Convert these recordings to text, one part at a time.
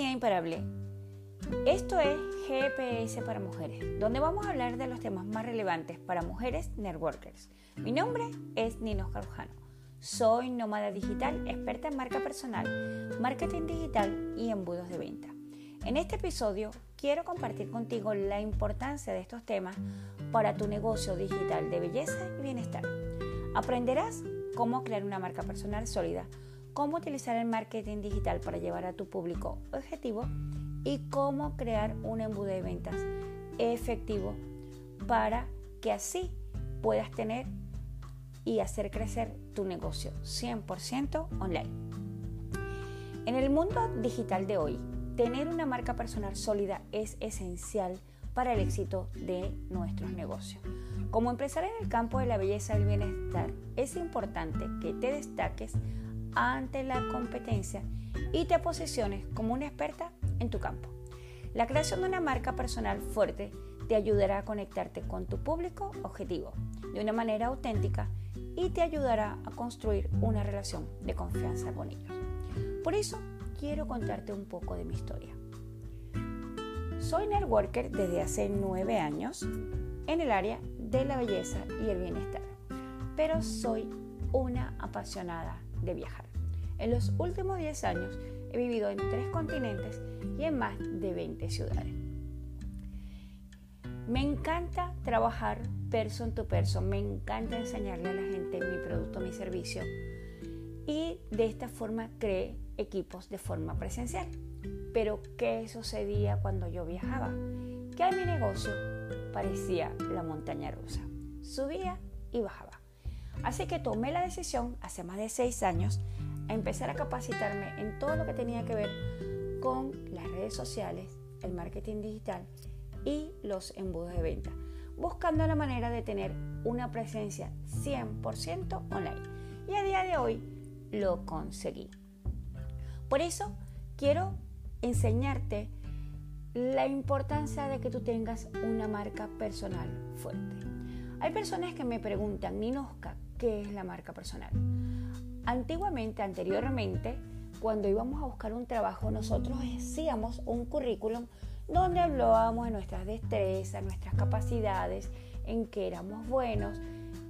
Bienvenida Imparable. Esto es GPS para mujeres, donde vamos a hablar de los temas más relevantes para mujeres networkers. Mi nombre es Nino Carujano. Soy nómada digital, experta en marca personal, marketing digital y embudos de venta. En este episodio quiero compartir contigo la importancia de estos temas para tu negocio digital de belleza y bienestar. Aprenderás cómo crear una marca personal sólida cómo utilizar el marketing digital para llevar a tu público objetivo y cómo crear un embudo de ventas efectivo para que así puedas tener y hacer crecer tu negocio 100% online. En el mundo digital de hoy, tener una marca personal sólida es esencial para el éxito de nuestros negocios. Como empresario en el campo de la belleza y el bienestar, es importante que te destaques ante la competencia y te posiciones como una experta en tu campo. La creación de una marca personal fuerte te ayudará a conectarte con tu público objetivo de una manera auténtica y te ayudará a construir una relación de confianza con ellos. Por eso quiero contarte un poco de mi historia. Soy networker desde hace nueve años en el área de la belleza y el bienestar, pero soy una apasionada de viajar. En los últimos 10 años he vivido en tres continentes y en más de 20 ciudades. Me encanta trabajar person to person, me encanta enseñarle a la gente mi producto, mi servicio y de esta forma creé equipos de forma presencial. Pero ¿qué sucedía cuando yo viajaba? Que mi negocio parecía la montaña rusa. Subía y bajaba. Así que tomé la decisión hace más de seis años a empezar a capacitarme en todo lo que tenía que ver con las redes sociales, el marketing digital y los embudos de venta, buscando la manera de tener una presencia 100% online. Y a día de hoy lo conseguí. Por eso quiero enseñarte la importancia de que tú tengas una marca personal fuerte. Hay personas que me preguntan, Ninoska, ¿qué es la marca personal? Antiguamente, anteriormente, cuando íbamos a buscar un trabajo, nosotros hacíamos un currículum donde hablábamos de nuestras destrezas, nuestras capacidades, en qué éramos buenos,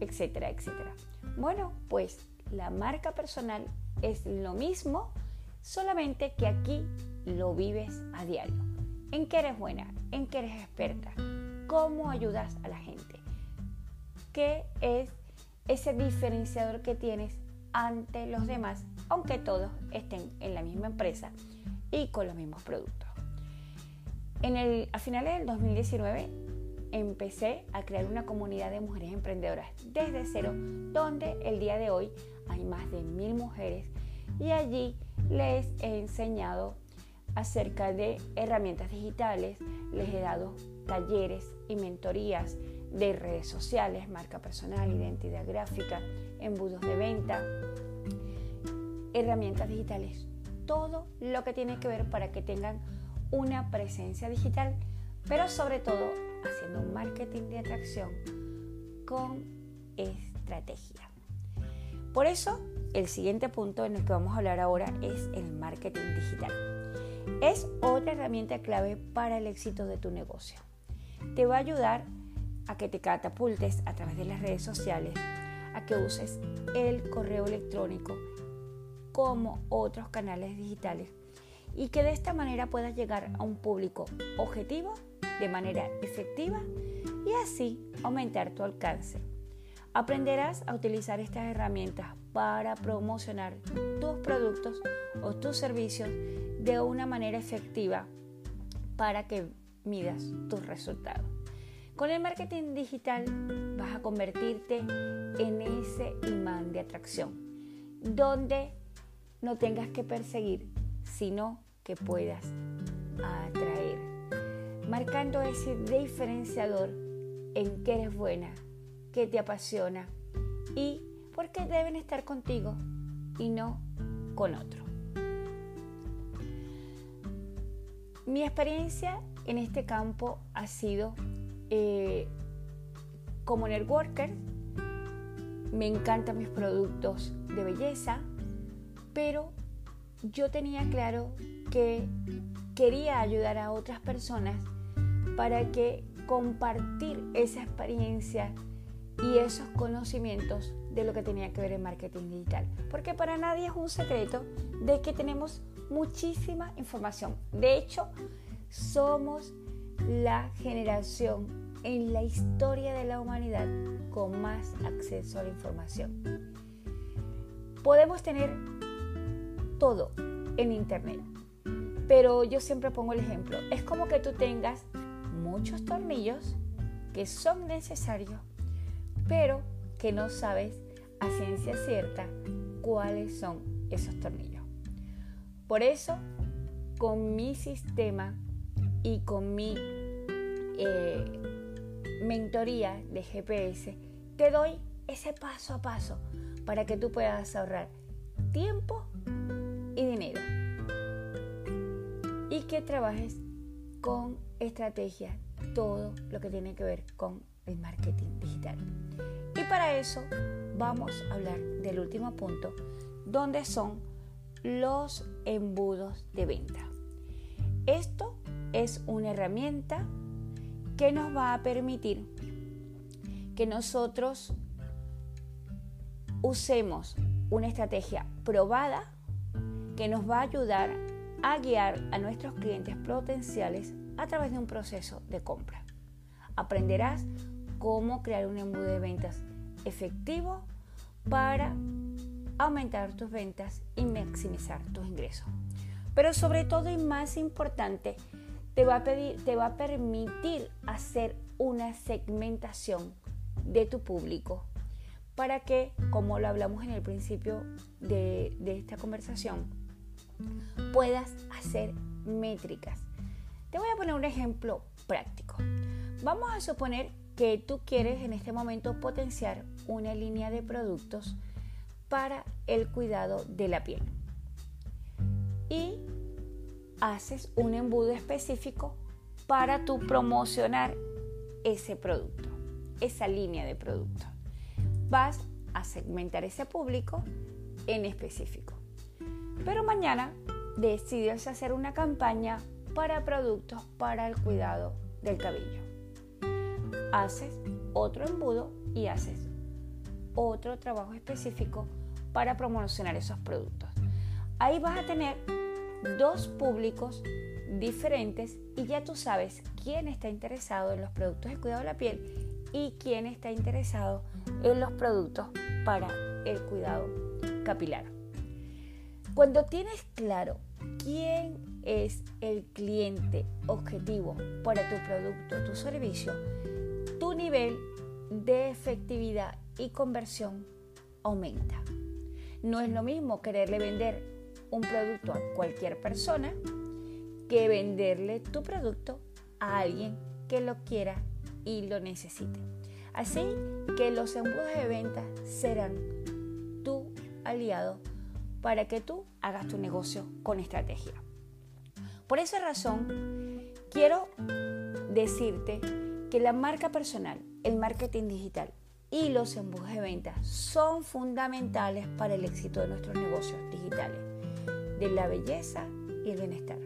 etcétera, etcétera. Bueno, pues la marca personal es lo mismo, solamente que aquí lo vives a diario. En qué eres buena, en qué eres experta, cómo ayudas a la gente, qué es ese diferenciador que tienes ante los demás, aunque todos estén en la misma empresa y con los mismos productos. En el, a finales del 2019 empecé a crear una comunidad de mujeres emprendedoras desde cero, donde el día de hoy hay más de mil mujeres y allí les he enseñado acerca de herramientas digitales, les he dado talleres y mentorías de redes sociales, marca personal, identidad gráfica, embudos de venta, herramientas digitales, todo lo que tiene que ver para que tengan una presencia digital, pero sobre todo haciendo un marketing de atracción con estrategia. Por eso, el siguiente punto en el que vamos a hablar ahora es el marketing digital. Es otra herramienta clave para el éxito de tu negocio. Te va a ayudar a que te catapultes a través de las redes sociales, a que uses el correo electrónico como otros canales digitales y que de esta manera puedas llegar a un público objetivo de manera efectiva y así aumentar tu alcance. Aprenderás a utilizar estas herramientas para promocionar tus productos o tus servicios de una manera efectiva para que midas tus resultados. Con el marketing digital vas a convertirte en ese imán de atracción, donde no tengas que perseguir, sino que puedas atraer, marcando ese diferenciador en que eres buena, que te apasiona y por qué deben estar contigo y no con otro. Mi experiencia en este campo ha sido eh, como networker, me encantan mis productos de belleza, pero yo tenía claro que quería ayudar a otras personas para que compartir esa experiencia y esos conocimientos de lo que tenía que ver en marketing digital. Porque para nadie es un secreto de que tenemos muchísima información. De hecho, somos la generación en la historia de la humanidad con más acceso a la información. Podemos tener todo en Internet, pero yo siempre pongo el ejemplo. Es como que tú tengas muchos tornillos que son necesarios, pero que no sabes a ciencia cierta cuáles son esos tornillos. Por eso, con mi sistema y con mi eh, mentoría de GPS, te doy ese paso a paso para que tú puedas ahorrar tiempo y dinero y que trabajes con estrategia todo lo que tiene que ver con el marketing digital. Y para eso vamos a hablar del último punto, donde son los embudos de venta. Esto es una herramienta que nos va a permitir que nosotros usemos una estrategia probada que nos va a ayudar a guiar a nuestros clientes potenciales a través de un proceso de compra. Aprenderás cómo crear un embudo de ventas efectivo para aumentar tus ventas y maximizar tus ingresos. Pero sobre todo y más importante, te va a, te va a permitir hacer una segmentación de tu público para que, como lo hablamos en el principio de, de esta conversación, puedas hacer métricas. Te voy a poner un ejemplo práctico. Vamos a suponer que tú quieres en este momento potenciar una línea de productos para el cuidado de la piel. Y haces un embudo específico para tu promocionar ese producto, esa línea de productos. Vas a segmentar ese público en específico. Pero mañana decides hacer una campaña para productos para el cuidado del cabello. Haces otro embudo y haces otro trabajo específico para promocionar esos productos. Ahí vas a tener dos públicos diferentes y ya tú sabes quién está interesado en los productos de cuidado de la piel y quién está interesado en los productos para el cuidado capilar. Cuando tienes claro quién es el cliente objetivo para tu producto, tu servicio, tu nivel de efectividad y conversión aumenta. No es lo mismo quererle vender un producto a cualquier persona que venderle tu producto a alguien que lo quiera y lo necesite. Así que los embudos de venta serán tu aliado para que tú hagas tu negocio con estrategia. Por esa razón, quiero decirte que la marca personal, el marketing digital y los embudos de venta son fundamentales para el éxito de nuestros negocios digitales, de la belleza y el bienestar.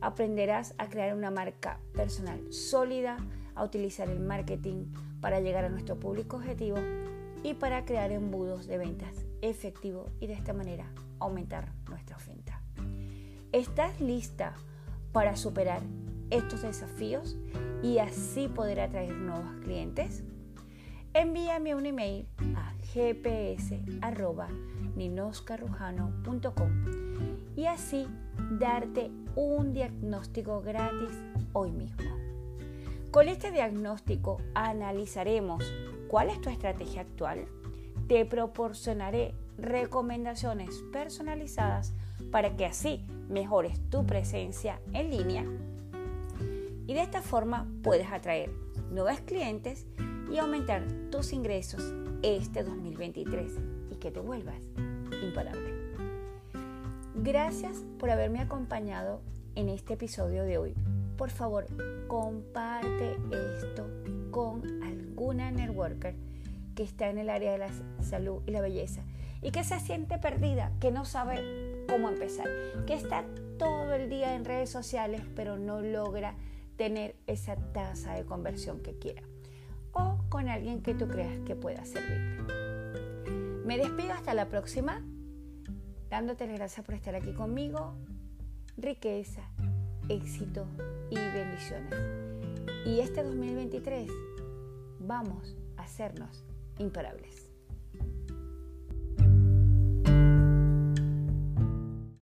Aprenderás a crear una marca personal sólida, a utilizar el marketing para llegar a nuestro público objetivo y para crear embudos de ventas efectivos y de esta manera aumentar nuestra venta. ¿Estás lista para superar estos desafíos y así poder atraer nuevos clientes? Envíame un email a gps.ninoscarrujano.com y así darte un diagnóstico gratis hoy mismo. Con este diagnóstico analizaremos cuál es tu estrategia actual, te proporcionaré recomendaciones personalizadas para que así mejores tu presencia en línea y de esta forma puedes atraer nuevos clientes y aumentar tus ingresos este 2023 y que te vuelvas imparable. Gracias por haberme acompañado en este episodio de hoy. Por favor, comparte esto con alguna networker que está en el área de la salud y la belleza y que se siente perdida, que no sabe cómo empezar, que está todo el día en redes sociales, pero no logra tener esa tasa de conversión que quiera. Con alguien que tú creas que pueda servirle. Me despido hasta la próxima, dándote las gracias por estar aquí conmigo. Riqueza, éxito y bendiciones. Y este 2023 vamos a hacernos imparables.